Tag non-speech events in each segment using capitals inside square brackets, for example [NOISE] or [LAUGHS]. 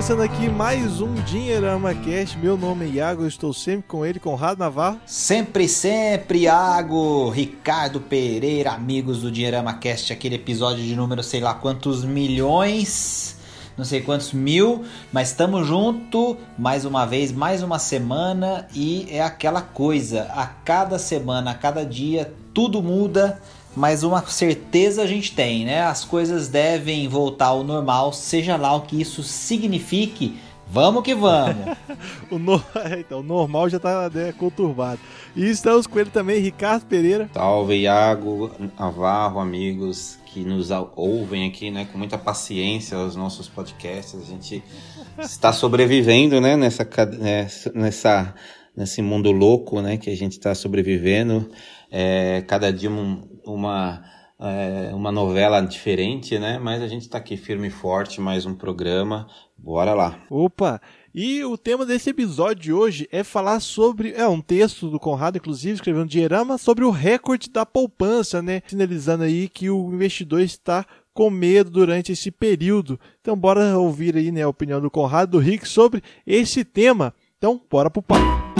começando aqui mais um Dinheirama Cast. Meu nome é Iago, estou sempre com ele, Conrado Navarro. Sempre, sempre, Iago, Ricardo Pereira, amigos do Dinheirama Cast, aquele episódio de número sei lá quantos milhões, não sei quantos mil, mas estamos junto mais uma vez, mais uma semana e é aquela coisa, a cada semana, a cada dia, tudo muda mas uma certeza a gente tem, né? As coisas devem voltar ao normal, seja lá o que isso signifique. Vamos que vamos! [LAUGHS] o, no... [LAUGHS] então, o normal já está né, conturbado. E estamos com ele também, Ricardo Pereira. Salve, Iago, Navarro, amigos que nos ouvem aqui, né, com muita paciência os nossos podcasts. A gente está sobrevivendo, né, nessa, nessa, nesse mundo louco, né, que a gente está sobrevivendo. É, cada dia um, uma, é, uma novela diferente, né? Mas a gente está aqui firme e forte, mais um programa. Bora lá. Opa! E o tema desse episódio de hoje é falar sobre. É um texto do Conrado, inclusive, escrevendo Dinheirama, sobre o recorde da poupança, né? Sinalizando aí que o investidor está com medo durante esse período. Então, bora ouvir aí né, a opinião do Conrado do Rick sobre esse tema. Então, bora pro papo.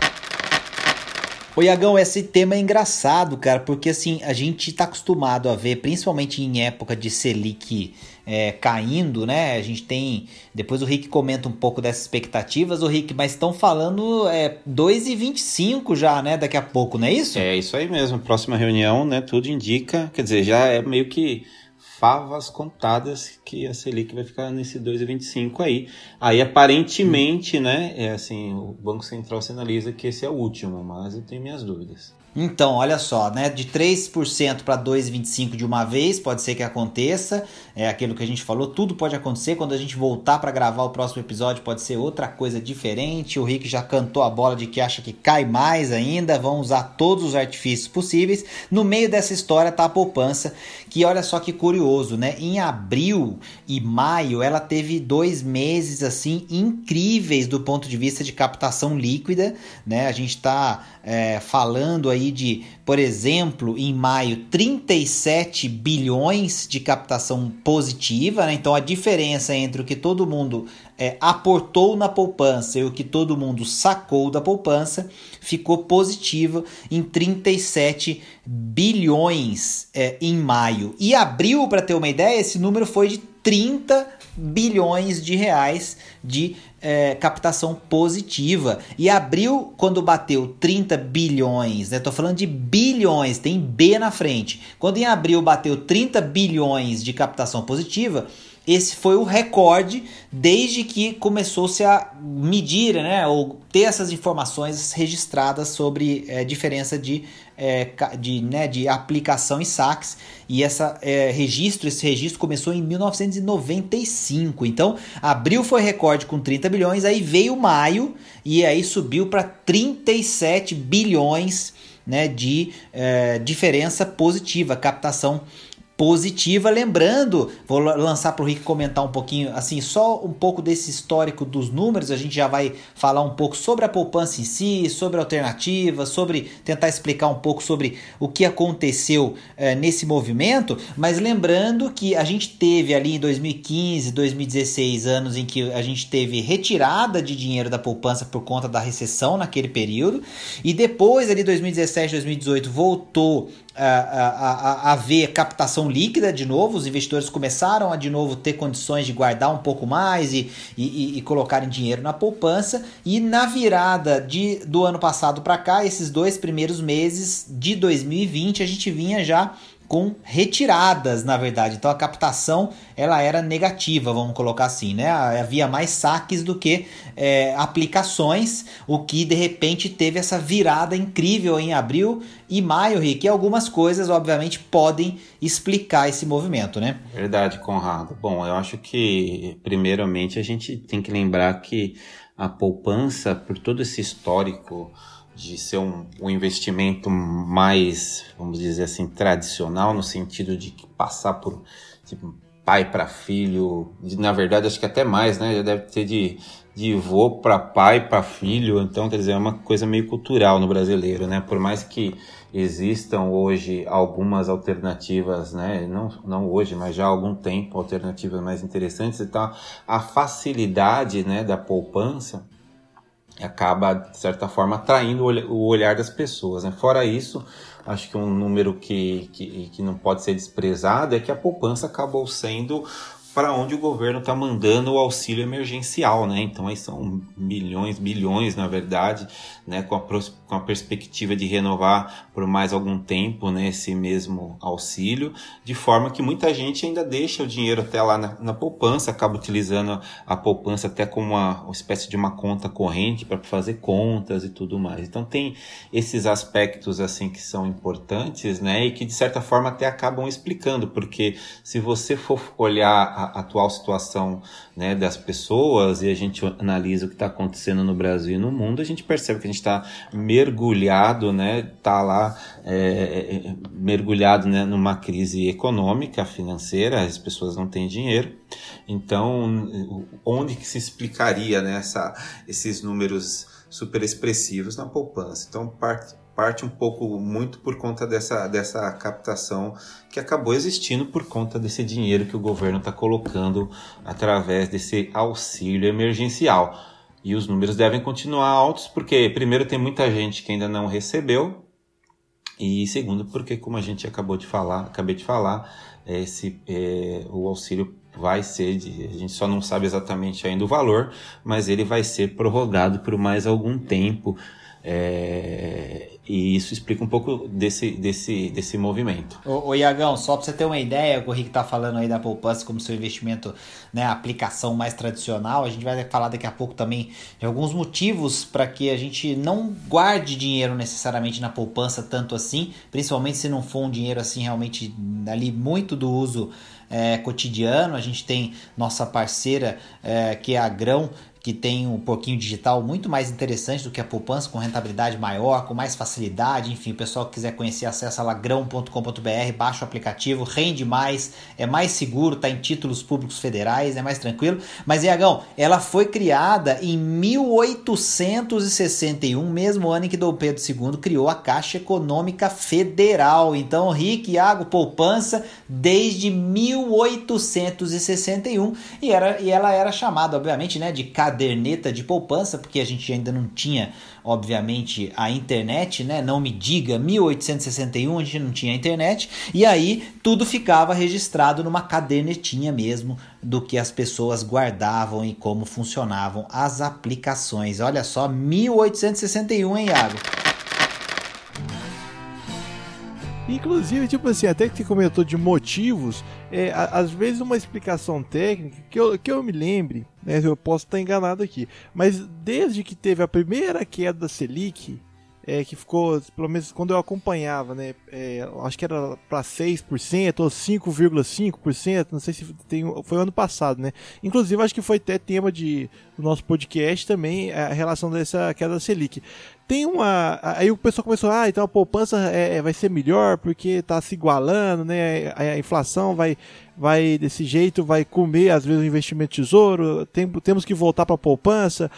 Ô Iagão, esse tema é engraçado, cara, porque assim, a gente tá acostumado a ver, principalmente em época de Selic é, caindo, né? A gente tem. Depois o Rick comenta um pouco dessas expectativas, o Rick, mas estão falando é, 2,25 já, né? Daqui a pouco, não é isso? É isso aí mesmo. Próxima reunião, né? Tudo indica. Quer dizer, já é meio que favas contadas que a Selic vai ficar nesse 2,25 aí. Aí aparentemente, né, é assim, o Banco Central sinaliza que esse é o último, mas eu tenho minhas dúvidas. Então, olha só, né? De 3% para 2,25% de uma vez, pode ser que aconteça. É aquilo que a gente falou, tudo pode acontecer. Quando a gente voltar para gravar o próximo episódio, pode ser outra coisa diferente. O Rick já cantou a bola de que acha que cai mais ainda. Vão usar todos os artifícios possíveis. No meio dessa história tá a poupança, que olha só que curioso, né? Em abril e maio, ela teve dois meses assim incríveis do ponto de vista de captação líquida, né? A gente está é, falando aí aí de, por exemplo, em maio, 37 bilhões de captação positiva, né? então a diferença entre o que todo mundo é, aportou na poupança e o que todo mundo sacou da poupança ficou positiva em 37 bilhões é, em maio. E abril, para ter uma ideia, esse número foi de 30 bilhões de reais de é, captação positiva. E abril, quando bateu 30 bilhões, né? Tô falando de bilhões, tem B na frente. Quando em abril bateu 30 bilhões de captação positiva, esse foi o recorde desde que começou-se a medir, né, ou ter essas informações registradas sobre é, diferença de, é, de, né, de aplicação e saques. E essa é, registro, esse registro começou em 1995. Então, abril foi recorde com 30 bilhões, aí veio maio e aí subiu para 37 bilhões né, de diferença positiva, captação positiva positiva. Lembrando, vou lançar para o Rick comentar um pouquinho, assim, só um pouco desse histórico dos números. A gente já vai falar um pouco sobre a poupança em si, sobre alternativas, sobre tentar explicar um pouco sobre o que aconteceu é, nesse movimento. Mas lembrando que a gente teve ali em 2015, 2016 anos em que a gente teve retirada de dinheiro da poupança por conta da recessão naquele período, e depois ali 2017, 2018 voltou a, a, a, ver captação líquida de novo, os investidores começaram a de novo ter condições de guardar um pouco mais e, e, e colocarem dinheiro na poupança. E na virada de, do ano passado para cá, esses dois primeiros meses de 2020, a gente vinha já com retiradas, na verdade. Então a captação ela era negativa, vamos colocar assim, né? Havia mais saques do que é, aplicações, o que de repente teve essa virada incrível em abril e maio, Rick. E algumas coisas, obviamente, podem explicar esse movimento, né? Verdade, Conrado. Bom, eu acho que, primeiramente, a gente tem que lembrar que a poupança, por todo esse histórico de ser um, um investimento mais, vamos dizer assim, tradicional, no sentido de passar por tipo, pai para filho, na verdade acho que até mais, né? Já deve ter de, de vô para pai para filho, então quer dizer, é uma coisa meio cultural no brasileiro, né? Por mais que existam hoje algumas alternativas, né? Não, não hoje, mas já há algum tempo, alternativas mais interessantes, então a facilidade né, da poupança acaba, de certa forma, atraindo o olhar das pessoas. Né? Fora isso, acho que um número que, que, que não pode ser desprezado é que a poupança acabou sendo para onde o governo está mandando o auxílio emergencial, né? Então aí são milhões, bilhões, na verdade, né? Com a, com a perspectiva de renovar por mais algum tempo, né? Esse mesmo auxílio, de forma que muita gente ainda deixa o dinheiro até lá na, na poupança, acaba utilizando a poupança até como uma, uma espécie de uma conta corrente para fazer contas e tudo mais. Então tem esses aspectos assim que são importantes, né? E que de certa forma até acabam explicando, porque se você for olhar a atual situação né, das pessoas e a gente analisa o que está acontecendo no Brasil e no mundo, a gente percebe que a gente está mergulhado, né, tá lá é, é, mergulhado né, numa crise econômica, financeira, as pessoas não têm dinheiro. Então, onde que se explicaria né, essa, esses números super expressivos na poupança? Então, parte, parte um pouco muito por conta dessa, dessa captação que acabou existindo por conta desse dinheiro que o governo está colocando através desse auxílio emergencial. E os números devem continuar altos porque, primeiro, tem muita gente que ainda não recebeu, e segundo, porque, como a gente acabou de falar, acabei de falar, esse, é, o auxílio vai ser, de, a gente só não sabe exatamente ainda o valor, mas ele vai ser prorrogado por mais algum tempo. É, e isso explica um pouco desse, desse, desse movimento. Ô, ô Iagão, só para você ter uma ideia, o Rick está falando aí da poupança como seu investimento, né, aplicação mais tradicional, a gente vai falar daqui a pouco também de alguns motivos para que a gente não guarde dinheiro necessariamente na poupança tanto assim, principalmente se não for um dinheiro assim realmente ali muito do uso é, cotidiano. A gente tem nossa parceira é, que é a Grão, que tem um pouquinho digital muito mais interessante do que a poupança, com rentabilidade maior, com mais facilidade. Enfim, o pessoal que quiser conhecer, acessa lagrão.com.br, baixa o aplicativo, rende mais, é mais seguro, está em títulos públicos federais, é mais tranquilo. Mas, Iagão, ela foi criada em 1861, mesmo ano em que Dom Pedro II criou a Caixa Econômica Federal. Então, Rick, Iago, poupança desde 1861 e, era, e ela era chamada, obviamente, né, de caderneta de poupança, porque a gente ainda não tinha, obviamente, a internet, né? Não me diga, 1861 a gente não tinha internet, e aí tudo ficava registrado numa cadernetinha mesmo do que as pessoas guardavam e como funcionavam as aplicações. Olha só, 1861, hein, Iago? Inclusive, tipo assim, até que você comentou de motivos, é, às vezes uma explicação técnica, que eu, que eu me lembre, né, eu posso estar enganado aqui, mas desde que teve a primeira queda da Selic, é, que ficou, pelo menos quando eu acompanhava, né, é, acho que era para 6% ou 5,5%, não sei se tem, foi ano passado, né? Inclusive, acho que foi até tema de, do nosso podcast também, a relação dessa queda da Selic tem uma. Aí o pessoal começou, ah, então a poupança é, é vai ser melhor porque está se igualando, né? A, a, inflação vai, vai desse jeito, vai comer às vezes o investimento tesouro, tem, temos que voltar para a poupança.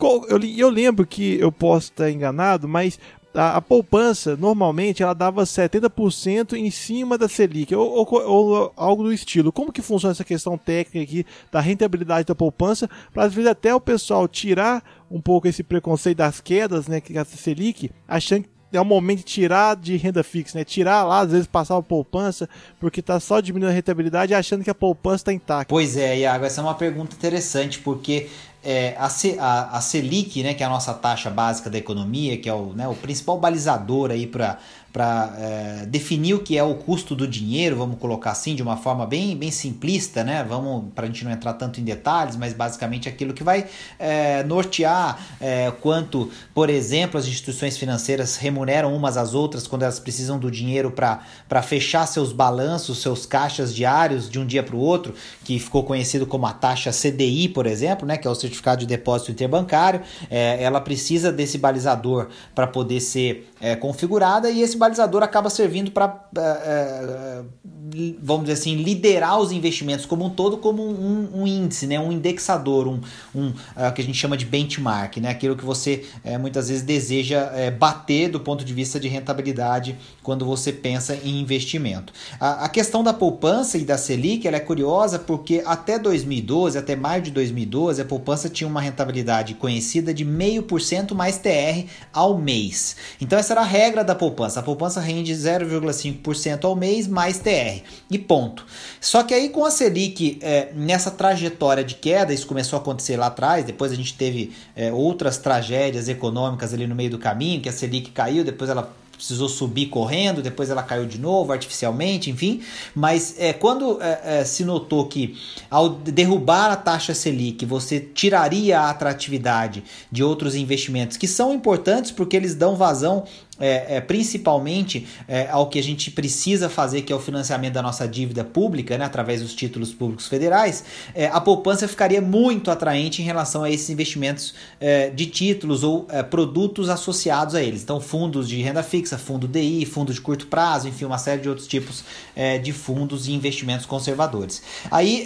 Eu, eu lembro que eu posso estar enganado, mas a, a, poupança, normalmente, ela dava 70% em cima da Selic, ou, ou, ou, algo do estilo. Como que funciona essa questão técnica aqui da rentabilidade da poupança, para às vezes até o pessoal tirar um pouco esse preconceito das quedas, né, que a Selic, achando que é o momento de tirar de renda fixa, né? Tirar lá, às vezes passar a poupança, porque está só diminuindo a rentabilidade achando que a poupança está intacta. Pois é, Iago, essa é uma pergunta interessante, porque é, a, a, a, Selic, né, que é a nossa taxa básica da economia, que é o, né, o principal balizador aí para é, definir o que é o custo do dinheiro, vamos colocar assim, de uma forma bem, bem simplista, né? Vamos, para a gente não entrar tanto em detalhes, mas basicamente aquilo que vai é, nortear é, quanto, por exemplo, as instituições financeiras remuneram umas às outras quando elas precisam do dinheiro para fechar seus balanços, seus caixas diários de um dia para o outro, que ficou conhecido como a taxa CDI, por exemplo, né? Que é o certificado de depósito interbancário. É, ela precisa desse balizador para poder ser é, configurada e esse balizador acaba servindo para, é, é, vamos dizer assim, liderar os investimentos como um todo, como um, um índice, né? um indexador, um, um que a gente chama de benchmark, né? aquilo que você é, muitas vezes deseja é, bater do ponto de vista de rentabilidade quando você pensa em investimento. A, a questão da poupança e da Selic ela é curiosa porque até 2012, até maio de 2012, a poupança tinha uma rentabilidade conhecida de 0,5% mais TR ao mês. Então essa era a regra da poupança. A poupança rende 0,5% ao mês mais TR. E ponto. Só que aí com a Selic é, nessa trajetória de queda, isso começou a acontecer lá atrás, depois a gente teve é, outras tragédias econômicas ali no meio do caminho, que a Selic caiu, depois ela precisou subir correndo, depois ela caiu de novo artificialmente, enfim. Mas é, quando é, é, se notou que ao derrubar a taxa Selic você tiraria a atratividade de outros investimentos que são importantes porque eles dão vazão é, é, principalmente é, ao que a gente precisa fazer, que é o financiamento da nossa dívida pública, né, através dos títulos públicos federais, é, a poupança ficaria muito atraente em relação a esses investimentos é, de títulos ou é, produtos associados a eles. Então, fundos de renda fixa, fundo DI, fundo de curto prazo, enfim, uma série de outros tipos de fundos e investimentos conservadores. Aí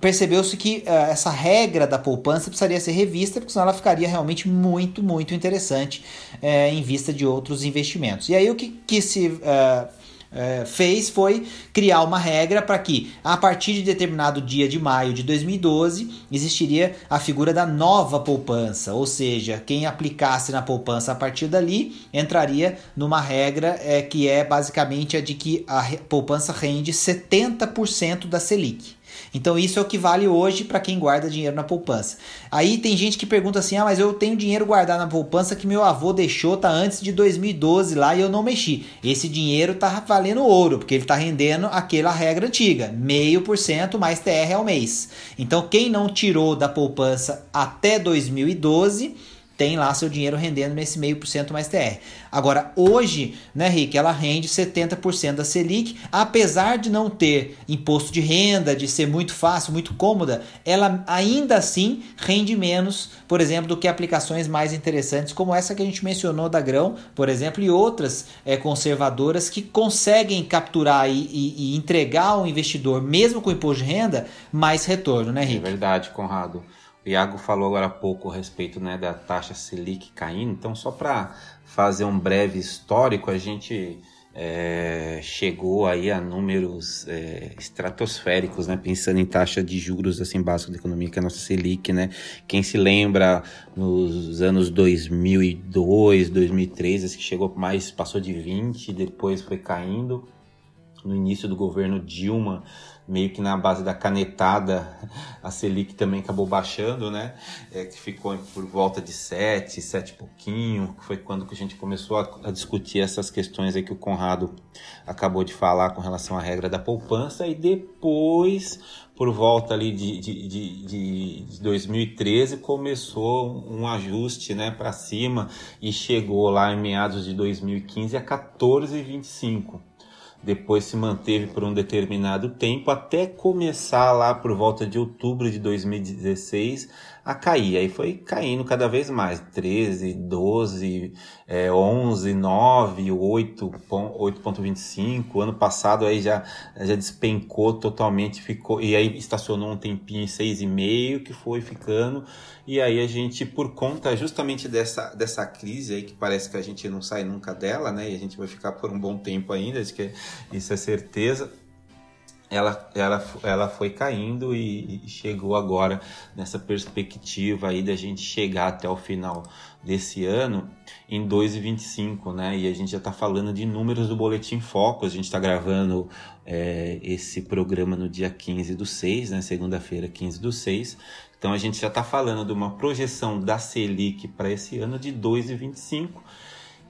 percebeu-se que essa regra da poupança precisaria ser revista, porque senão ela ficaria realmente muito, muito interessante em vista de outros investimentos. E aí o que, que se uh, uh, fez foi criar uma regra para que, a partir de determinado dia de maio de 2012, existiria a figura da nova poupança, ou seja, quem aplicasse na poupança a partir dali entraria numa regra é, que é basicamente a de que a poupança rende 70% da Selic. Então isso é o que vale hoje para quem guarda dinheiro na poupança. Aí tem gente que pergunta assim: "Ah, mas eu tenho dinheiro guardado na poupança que meu avô deixou tá antes de 2012 lá e eu não mexi". Esse dinheiro tá valendo ouro, porque ele tá rendendo aquela regra antiga, meio por cento mais TR ao mês. Então quem não tirou da poupança até 2012 tem lá seu dinheiro rendendo nesse meio por cento mais TR. Agora, hoje, né, Rick, ela rende 70% da Selic, apesar de não ter imposto de renda, de ser muito fácil, muito cômoda, ela ainda assim rende menos, por exemplo, do que aplicações mais interessantes, como essa que a gente mencionou da Grão, por exemplo, e outras é, conservadoras que conseguem capturar e, e, e entregar ao investidor, mesmo com imposto de renda, mais retorno, né, Rick? É verdade, Conrado. O Iago falou agora há pouco a respeito né, da taxa Selic caindo, então só para fazer um breve histórico, a gente é, chegou aí a números é, estratosféricos, né? Pensando em taxa de juros assim básico da economia, que é a nossa Selic, né? Quem se lembra nos anos 2002, 2003, que chegou mais, passou de 20, depois foi caindo. No início do governo Dilma, meio que na base da canetada, a Selic também acabou baixando, né? É, que ficou por volta de 7, 7 e pouquinho, que foi quando que a gente começou a, a, discutir essas questões aí que o Conrado acabou de falar com relação à regra da poupança, e depois, por volta ali de, de, de, de 2013, começou um ajuste né, para cima e chegou lá em meados de 2015 a 14,25 depois se manteve por um determinado tempo até começar lá por volta de outubro de 2016 a cair. Aí foi caindo cada vez mais, 13, 12, é, 11, 9, 8, 8.25. Ano passado aí já, já despencou totalmente, ficou e aí estacionou um tempinho em 6,5 que foi ficando. E aí a gente, por conta justamente dessa, dessa crise aí, que parece que a gente não sai nunca dela, né? E a gente vai ficar por um bom tempo ainda, acho que isso é certeza ela, ela, ela foi caindo e, chegou agora nessa perspectiva aí da gente chegar até o final desse ano em 2,25, né? E a gente já está falando de números do Boletim Foco, a gente está gravando é, esse programa no dia 15 do 6, né? Segunda-feira, 15 do 6. Então a gente já está falando de uma projeção da Selic para esse ano de 2,25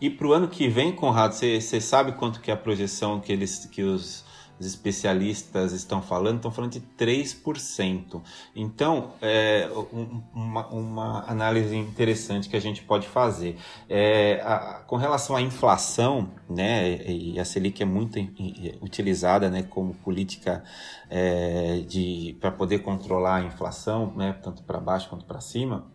E para o ano que vem, Conrado, você sabe quanto que é a projeção que eles que os especialistas estão falando, estão falando de 3%. Então, é, uma, uma, análise interessante que a gente pode fazer. É, a, com relação à inflação, né, e a Selic é muito utilizada né, como política é, para poder controlar a inflação, né, tanto para baixo quanto para cima,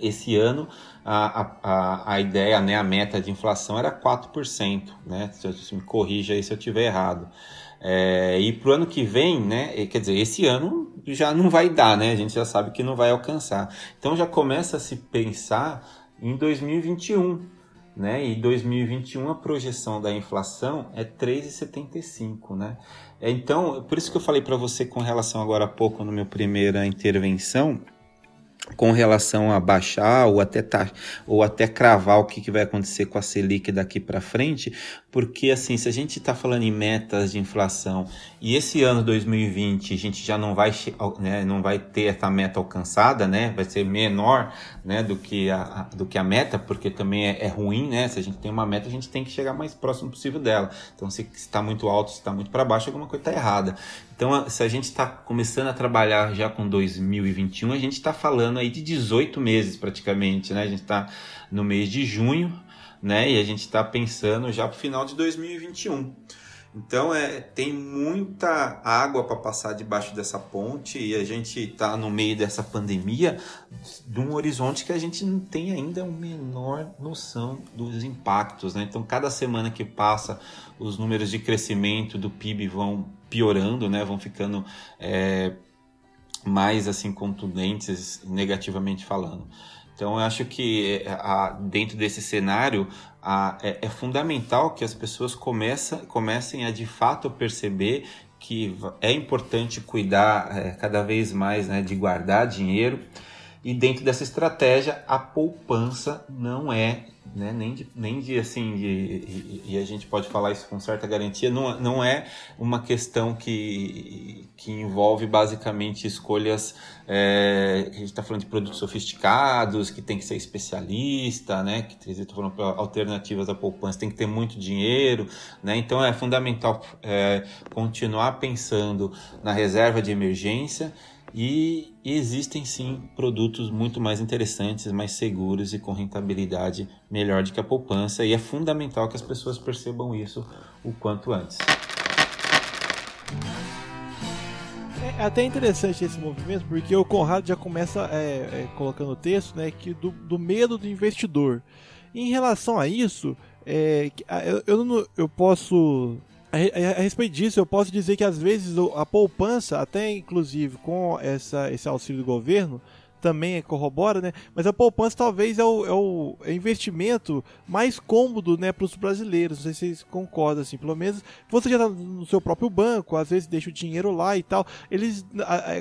esse ano a, a, a ideia, né, a meta de inflação era 4%, né? Se, se me corrija aí se eu estiver errado. É, e para o ano que vem, né? Quer dizer, esse ano já não vai dar, né? A gente já sabe que não vai alcançar. Então já começa a se pensar em 2021, né? E 2021 a projeção da inflação é 3,75, né? Então, por isso que eu falei para você com relação agora há pouco no meu primeira intervenção, com relação a baixar ou até tá, ou até cravar o que, que vai acontecer com a Selic daqui para frente, porque assim, se a gente está falando em metas de inflação e esse ano 2020 a gente já não vai, né, não vai ter essa meta alcançada, né, vai ser menor, né, do que a, do que a meta, porque também é, é ruim, né, se a gente tem uma meta a gente tem que chegar mais próximo possível dela. Então se está muito alto, se está muito para baixo, alguma coisa está errada. Então, se a gente está começando a trabalhar já com 2021, a gente está falando aí de 18 meses praticamente, né? A gente está no mês de junho, né? E a gente está pensando já para o final de 2021. Então é, tem muita água para passar debaixo dessa ponte e a gente está no meio dessa pandemia de um horizonte que a gente não tem ainda a menor noção dos impactos. Né? Então cada semana que passa os números de crescimento do PIB vão piorando, né? vão ficando é, mais assim contundentes negativamente falando. Então, eu acho que a, dentro desse cenário é, é, fundamental que as pessoas comece, comecem a de fato perceber que é importante cuidar é, cada vez mais né, de guardar dinheiro. E dentro dessa estratégia, a poupança não é né? Nem de, nem de assim, de, e, e, a gente pode falar isso com certa garantia, não, não é uma questão que, que envolve basicamente escolhas, é, a gente está falando de produtos sofisticados, que tem que ser especialista, né? Que estou falando alternativas à poupança, tem que ter muito dinheiro, né? Então é fundamental é, continuar pensando na reserva de emergência e existem sim produtos muito mais interessantes, mais seguros e com rentabilidade melhor do que a poupança, e é fundamental que as pessoas percebam isso o quanto antes. É até interessante esse movimento, porque o Conrado já começa é, é, colocando o texto né, que do, do, medo do investidor. Em relação a isso, é, eu, eu, não, eu posso a, respeito disso, eu posso dizer que às vezes a poupança, até inclusive com essa, esse auxílio do governo, também corrobora, né? Mas a poupança talvez é o, é o é investimento mais cômodo, né, para os brasileiros. Não sei se vocês concordam, assim. Pelo menos você já está no seu próprio banco, às vezes deixa o dinheiro lá e tal. Eles,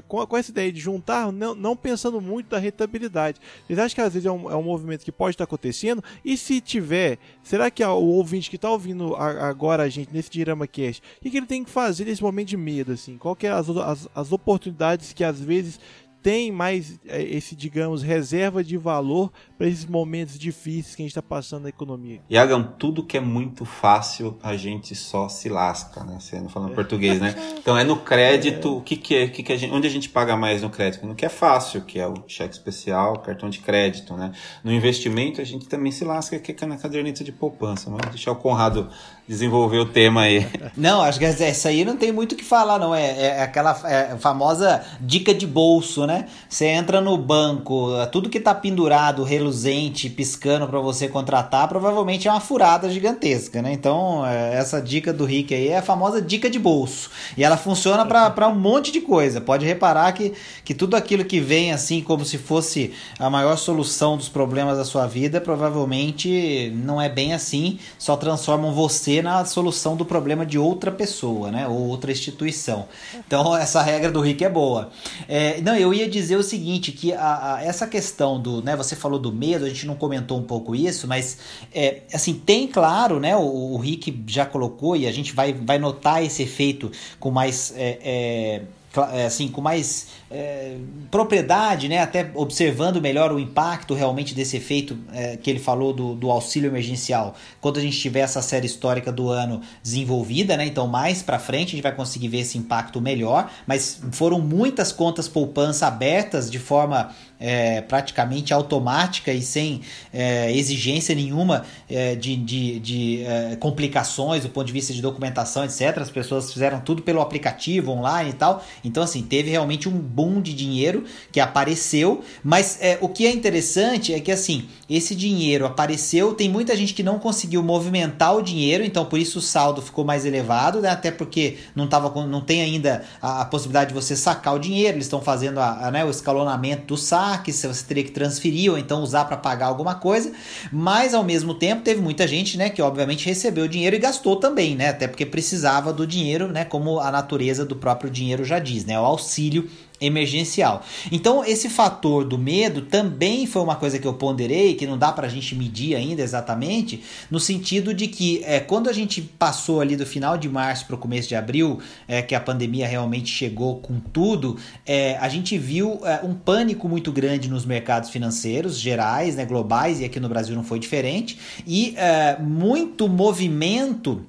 com, essa ideia de juntar, não, não pensando muito da rentabilidade. Vocês acham que às vezes é um, é um movimento que pode estar acontecendo? E se tiver, será que o ouvinte que está ouvindo agora a gente nesse Dirama Cast, o que ele tem que fazer nesse momento de medo, assim? Qual que é as, as, as oportunidades que às vezes tem mais é, esse, digamos, reserva de valor para esses momentos difíceis que a gente está passando na economia. Iagão, tudo que é muito fácil, a gente só se lasca, né? Você não falando é. português, né? [LAUGHS] Então é no crédito, é. o que, que é, que, que a gente, onde a gente paga mais no crédito? No que é fácil, que é o cheque especial, cartão de crédito, né? No investimento a gente também se lasca, que é na caderneta de poupança. Mas deixar o Conrado desenvolver o tema aí. [LAUGHS] Não, acho que essa aí não tem muito o que falar, não. É, é aquela é famosa dica de bolso, né? Você entra no banco, tudo que tá pendurado, reluzente, piscando para você contratar, provavelmente é uma furada gigantesca, né? Então, é, essa dica do Rick aí é a famosa dica de bolso. E ela funciona para um monte de coisa. Pode reparar que, que tudo aquilo que vem assim como se fosse a maior solução dos problemas da sua vida, provavelmente não é bem assim, só transformam você você na solução do problema de outra pessoa, né? Ou outra instituição. Então, essa regra do Rick é boa. É, não, eu ia dizer o seguinte, que a, a, essa questão do, né? Você falou do medo, a gente não comentou um pouco isso, mas, é, assim, tem claro, né? O, o Rick já colocou e a gente vai, vai notar esse efeito com mais... É é, assim, com mais é, propriedade, né? até observando melhor o impacto realmente desse efeito é, que ele falou do, do, auxílio emergencial, quando a gente tiver essa série histórica do ano desenvolvida, né? então mais para frente a gente vai conseguir ver esse impacto melhor, mas foram muitas contas poupança abertas de forma é, praticamente automática e sem é, exigência nenhuma é, de, de, de é, complicações do ponto de vista de documentação, etc. As pessoas fizeram tudo pelo aplicativo online e tal. Então, assim, teve realmente um boom de dinheiro que apareceu. Mas é, o que é interessante é que, assim, esse dinheiro apareceu. Tem muita gente que não conseguiu movimentar o dinheiro, então por isso o saldo ficou mais elevado, né? Até porque não, tava, não tem ainda a, a possibilidade de você sacar o dinheiro. Eles estão fazendo a, a, né, o escalonamento do saque saques, você teria que transferir ou então usar para pagar alguma coisa, mas ao mesmo tempo teve muita gente, né, que obviamente recebeu dinheiro e gastou também, né, até porque precisava do dinheiro, né, como a natureza do próprio dinheiro já diz, né, o auxílio emergencial. Então, esse fator do medo também foi uma coisa que eu ponderei, que não dá para a gente medir ainda exatamente, no sentido de que é, quando a gente passou ali do final de março para o começo de abril, é, que a pandemia realmente chegou com tudo, é, a gente viu é, um pânico muito grande nos mercados financeiros gerais, né, globais, e aqui no Brasil não foi diferente, e é, muito movimento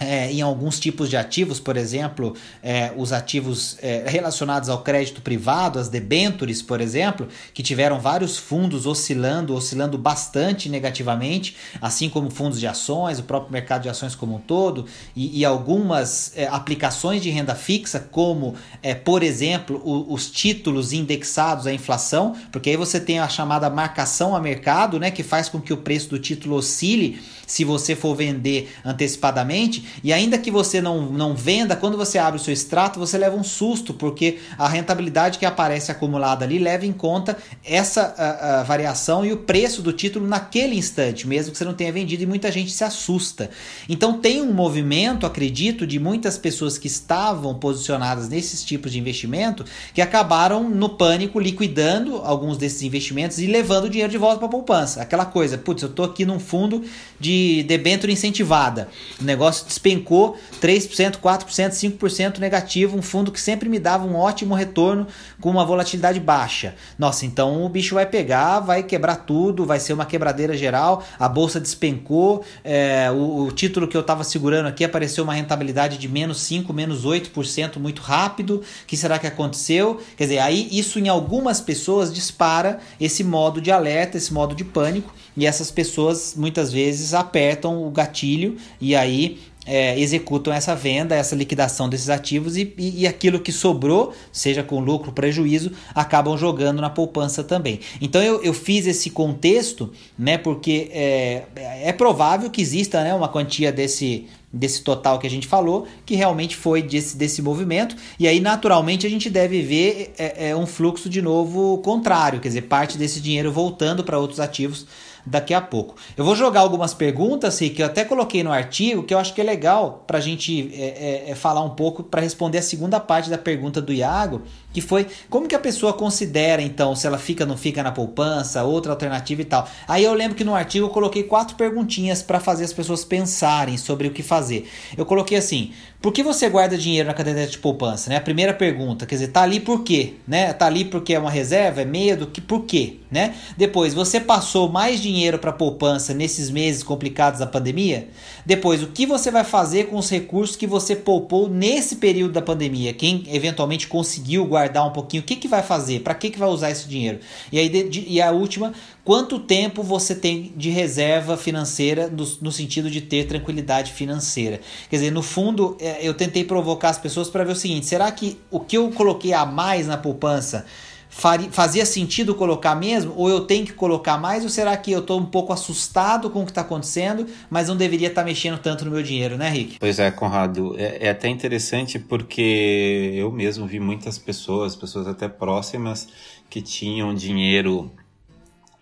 é, em alguns tipos de ativos, por exemplo, é, os ativos é, relacionados ao crédito privado, as debentures, por exemplo, que tiveram vários fundos oscilando, oscilando bastante negativamente, assim como fundos de ações, o próprio mercado de ações como um todo, e, e algumas é, aplicações de renda fixa, como, é, por exemplo, o, os títulos indexados à inflação, porque aí você tem a chamada marcação a mercado, né, que faz com que o preço do título oscile se você for vender antecipadamente. E ainda que você não, não venda, quando você abre o seu extrato, você leva um susto, porque a rentabilidade que aparece acumulada ali leva em conta essa a, a variação e o preço do título naquele instante, mesmo que você não tenha vendido, e muita gente se assusta. Então tem um movimento, acredito, de muitas pessoas que estavam posicionadas nesses tipos de investimento que acabaram no pânico liquidando alguns desses investimentos e levando o dinheiro de volta para a poupança. Aquela coisa, putz, eu tô aqui num fundo de de debênture incentivada. O negócio despencou 3%, 4%, 5% negativo, um fundo que sempre me dava um ótimo retorno com uma volatilidade baixa. Nossa, então o bicho vai pegar, vai quebrar tudo, vai ser uma quebradeira geral, a bolsa despencou, é, o, o, título que eu estava segurando aqui apareceu uma rentabilidade de menos 5, menos 8% muito rápido. O que será que aconteceu? Quer dizer, aí isso em algumas pessoas dispara esse modo de alerta, esse modo de pânico, e essas pessoas muitas vezes apertam o gatilho e aí é, executam essa venda, essa liquidação desses ativos e, e, e, aquilo que sobrou, seja com lucro prejuízo, acabam jogando na poupança também. Então eu, eu fiz esse contexto, né, porque é, é provável que exista né, uma quantia desse, desse total que a gente falou, que realmente foi desse, desse movimento, e aí naturalmente a gente deve ver é, é um fluxo de novo contrário, quer dizer, parte desse dinheiro voltando para outros ativos daqui a pouco. Eu vou jogar algumas perguntas, Rick, que eu até coloquei no artigo, que eu acho que é legal para a gente é, é, é, falar um pouco, para responder a segunda parte da pergunta do Iago, que foi como que a pessoa considera, então, se ela fica ou não fica na poupança, outra alternativa e tal. Aí eu lembro que no artigo eu coloquei quatro perguntinhas para fazer as pessoas pensarem sobre o que fazer. Eu coloquei assim, por que você guarda dinheiro na caderneta de poupança? Né? A primeira pergunta, quer dizer, tá ali por quê? Né? Tá ali porque é uma reserva, é medo, que por quê? Né? Depois, você passou mais dinheiro para poupança nesses meses complicados da pandemia? Depois, o que você vai fazer com os recursos que você poupou nesse período da pandemia? Quem eventualmente conseguiu guardar um pouquinho, o que, que vai fazer? Para que, que vai usar esse dinheiro? E aí, de, e a última, quanto tempo você tem de reserva financeira no, no, sentido de ter tranquilidade financeira. Quer dizer, no fundo, é, eu tentei provocar as pessoas para ver o seguinte: será que o que eu coloquei a mais na poupança fazia sentido colocar mesmo? Ou eu tenho que colocar mais? Ou será que eu estou um pouco assustado com o que está acontecendo, mas não deveria estar tá mexendo tanto no meu dinheiro, né, Rick? Pois é, Conrado. É, é até interessante porque eu mesmo vi muitas pessoas, pessoas até próximas, que tinham dinheiro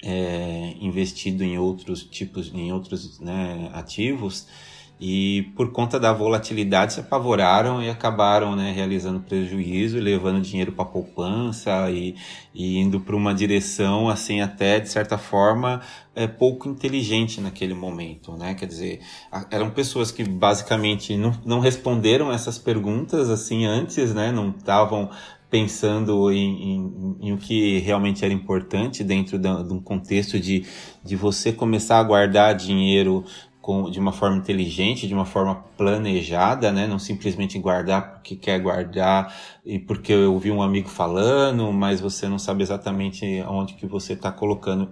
é, investido em outros tipos, em outros né, ativos e por conta da volatilidade se apavoraram e acabaram né, realizando prejuízo, levando dinheiro para poupança e, e indo para uma direção assim até de certa forma é, pouco inteligente naquele momento, né? Quer dizer, eram pessoas que basicamente não, não responderam essas perguntas assim antes, né? Não estavam pensando em, em, em, o que realmente era importante dentro de, de um contexto de, de você começar a guardar dinheiro com, de uma forma inteligente, de uma forma planejada, né? Não simplesmente guardar porque quer guardar e porque eu ouvi um amigo falando, mas você não sabe exatamente onde que você está colocando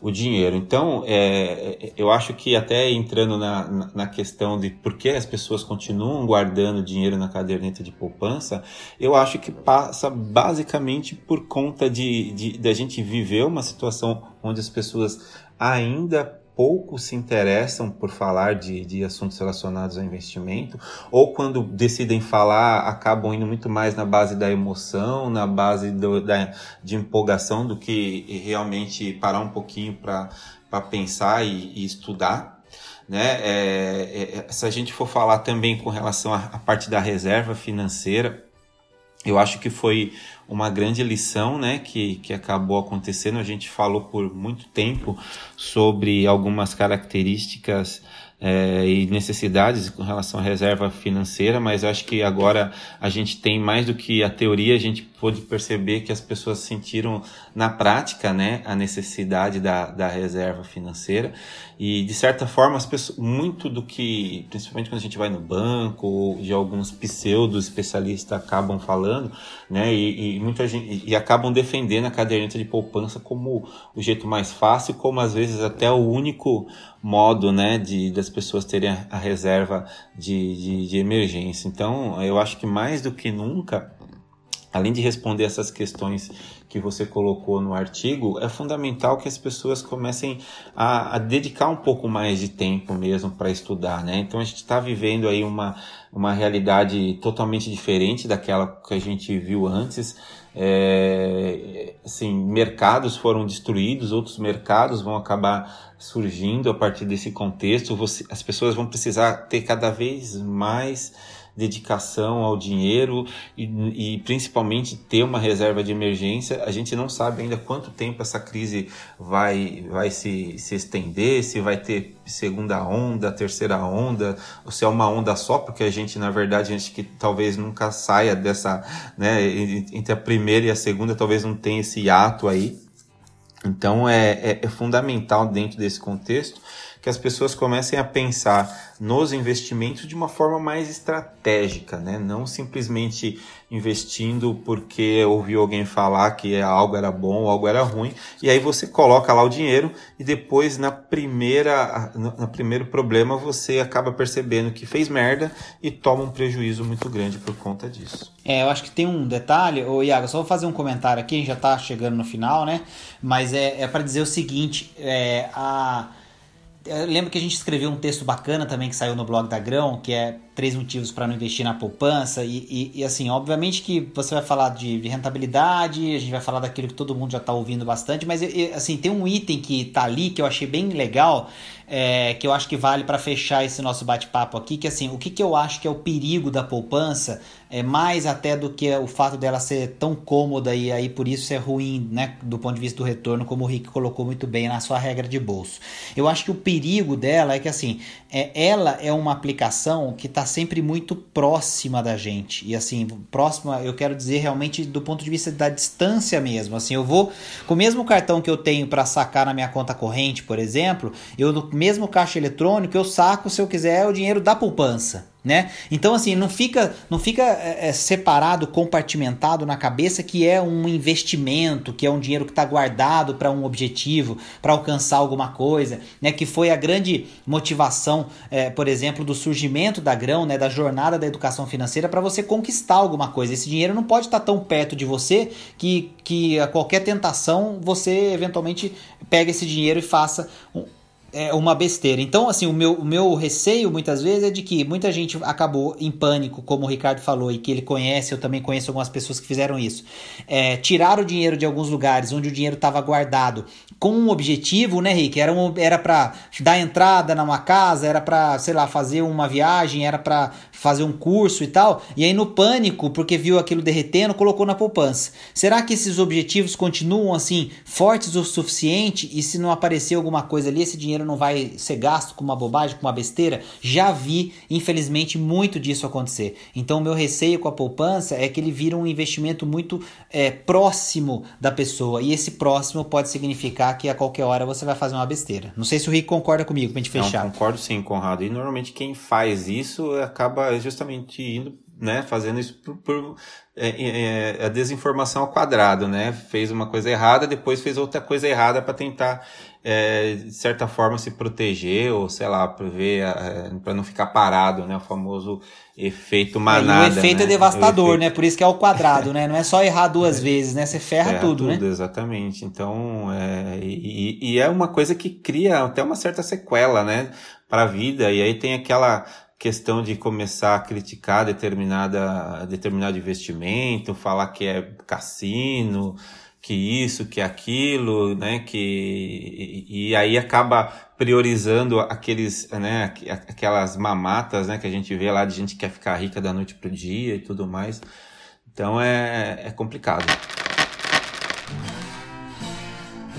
o dinheiro. Então, é, eu acho que até entrando na, na questão de por que as pessoas continuam guardando dinheiro na caderneta de poupança, eu acho que passa basicamente por conta de, de, de a gente viver uma situação onde as pessoas ainda pouco se interessam por falar de, de assuntos relacionados ao investimento, ou quando decidem falar, acabam indo muito mais na base da emoção, na base do, da, de empolgação, do que realmente parar um pouquinho para pensar e, e estudar. Né? É, é, se a gente for falar também com relação à parte da reserva financeira, eu acho que foi uma grande lição né, que, que acabou acontecendo. A gente falou por muito tempo sobre algumas características é, e necessidades com relação à reserva financeira, mas acho que agora a gente tem mais do que a teoria, a gente pôde perceber que as pessoas sentiram na prática né, a necessidade da, da reserva financeira e de certa forma as pessoas, muito do que, principalmente quando a gente vai no banco ou de alguns pseudo especialistas acabam falando, né, e, e muita gente e acabam defendendo a caderneta de poupança como o jeito mais fácil, como às vezes até o único modo, né, de das pessoas terem a, reserva de, de, de emergência. Então, eu acho que mais do que nunca além de responder essas questões que você colocou no artigo, é fundamental que as pessoas comecem a, a dedicar um pouco mais de tempo mesmo para estudar, né? Então a gente está vivendo aí uma, uma realidade totalmente diferente daquela que a gente viu antes. É, assim, mercados foram destruídos, outros mercados vão acabar surgindo a partir desse contexto. Você, as pessoas vão precisar ter cada vez mais dedicação ao dinheiro e, e, principalmente ter uma reserva de emergência. A gente não sabe ainda quanto tempo essa crise vai, vai se, se estender, se vai ter segunda onda, terceira onda, ou se é uma onda só, porque a gente, na verdade, a gente que talvez nunca saia dessa, né, entre a primeira e a segunda, talvez não tenha esse ato aí. Então é, é, é fundamental dentro desse contexto que as pessoas comecem a pensar nos investimentos de uma forma mais estratégica, né? não simplesmente investindo porque ouviu alguém falar que algo era bom algo era ruim, e aí você coloca lá o dinheiro e depois na primeira no primeiro problema você acaba percebendo que fez merda e toma um prejuízo muito grande por conta disso. É, eu acho que tem um detalhe, ô Iago, só vou fazer um comentário aqui, a gente já está chegando no final, né? Mas é, é para dizer o seguinte, é, a eu lembro que a gente escreveu um texto bacana também que saiu no blog da Grão, que é três motivos para não investir na poupança. E, e, e, assim, obviamente que você vai falar de, de, rentabilidade, a gente vai falar daquilo que todo mundo já está ouvindo bastante, mas assim, tem um item que está ali que eu achei bem legal, é, que eu acho que vale para fechar esse nosso bate-papo aqui, que assim, o que, que eu acho que é o perigo da poupança, é mais até do que o fato dela ser tão cômoda e aí por isso ser ruim, né, do ponto de vista do retorno, como o Rick colocou muito bem na sua regra de bolso. Eu acho que o perigo dela é que assim, é, ela é uma aplicação que está sempre muito próxima da gente. E assim, próxima, eu quero dizer realmente do ponto de vista da distância mesmo. Assim, eu vou com o mesmo cartão que eu tenho para sacar na minha conta corrente, por exemplo, eu no mesmo caixa eletrônico eu saco se eu quiser o dinheiro da poupança né? Então assim, não fica, não fica é, é, separado, compartimentado na cabeça que é um investimento, que é um dinheiro que está guardado para um objetivo, para alcançar alguma coisa, né? Que foi a grande motivação, é, por exemplo, do surgimento da Grão, né? Da jornada da educação financeira para você conquistar alguma coisa. Esse dinheiro não pode estar tá tão perto de você que, que a qualquer tentação você eventualmente pega esse dinheiro e faça um, é uma besteira. Então, assim, o meu, o meu receio muitas vezes é de que muita gente acabou em pânico, como o Ricardo falou, e que ele conhece, eu também conheço algumas pessoas que fizeram isso. É, tiraram o dinheiro de alguns lugares onde o dinheiro estava guardado com um objetivo, né, Rick? Era, um, era para dar entrada numa casa, era para, sei lá, fazer uma viagem, era para fazer um curso e tal. E aí, no pânico, porque viu aquilo derretendo, colocou na poupança. Será que esses objetivos continuam assim, fortes o suficiente? E se não aparecer alguma coisa ali, esse dinheiro não vai ser gasto com uma bobagem, com uma besteira. Já vi, infelizmente, muito disso acontecer. Então, meu receio com a poupança é que ele vira um investimento muito é, próximo da pessoa. E esse próximo pode significar que a qualquer hora você vai fazer uma besteira. Não sei se o Rick concorda comigo pra gente fechar. Não, concordo sim, Conrado. E normalmente quem faz isso acaba justamente indo né, fazendo isso por, por é, é, é, a desinformação ao quadrado, né? Fez uma coisa errada, depois fez outra coisa errada para tentar, é, de certa forma, se proteger ou, sei lá, para é, não ficar parado, né? O famoso efeito manada. É, o efeito né? é devastador, efeito... né? Por isso que é o quadrado, né? Não é só errar duas vezes, né? Você ferra, ferra tudo, tudo, né? Exatamente. Então, é, e, e é uma coisa que cria até uma certa sequela, né? Para a vida. E aí tem aquela questão de começar a criticar determinada, determinado investimento, falar que é cassino, que isso, que aquilo, né, que e, e aí acaba priorizando aqueles, né, aquelas mamatas, né, que a gente vê lá de gente que quer ficar rica da noite pro dia e tudo mais. Então é, é complicado.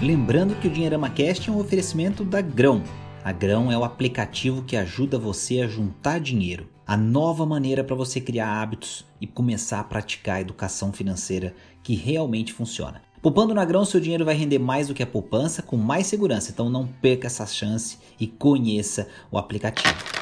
Lembrando que o Dinheirama Cast é um oferecimento da Grão a Grão é o aplicativo que ajuda você a juntar dinheiro, a nova maneira para você criar hábitos e começar a praticar a educação financeira que realmente funciona. Poupando na Grão, seu dinheiro vai render mais do que a poupança com mais segurança, então não perca essa chance e conheça o aplicativo.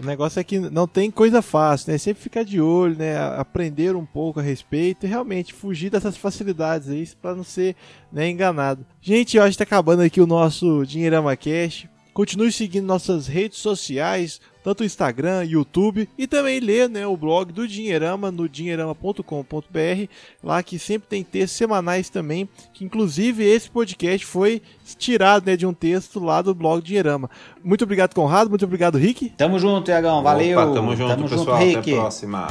O negócio é que não tem coisa fácil, né? Sempre ficar de olho, né? Aprender um pouco a respeito e realmente fugir dessas facilidades aí para não ser né, enganado. Gente, eu acho que tá acabando aqui o nosso Dinheirama Cash. Continue seguindo nossas redes sociais, tanto o Instagram, YouTube e também ler né, o blog do Dinheirama no dinheirama.com.br, lá que sempre tem textos semanais também, que inclusive esse podcast foi tirado né, de um texto lá do blog Dinheirama. Muito obrigado, Conrado, muito obrigado, Rick. Tamo junto, Iagão, valeu. Opa, tamo junto, tamo pessoal, junto, até a próxima.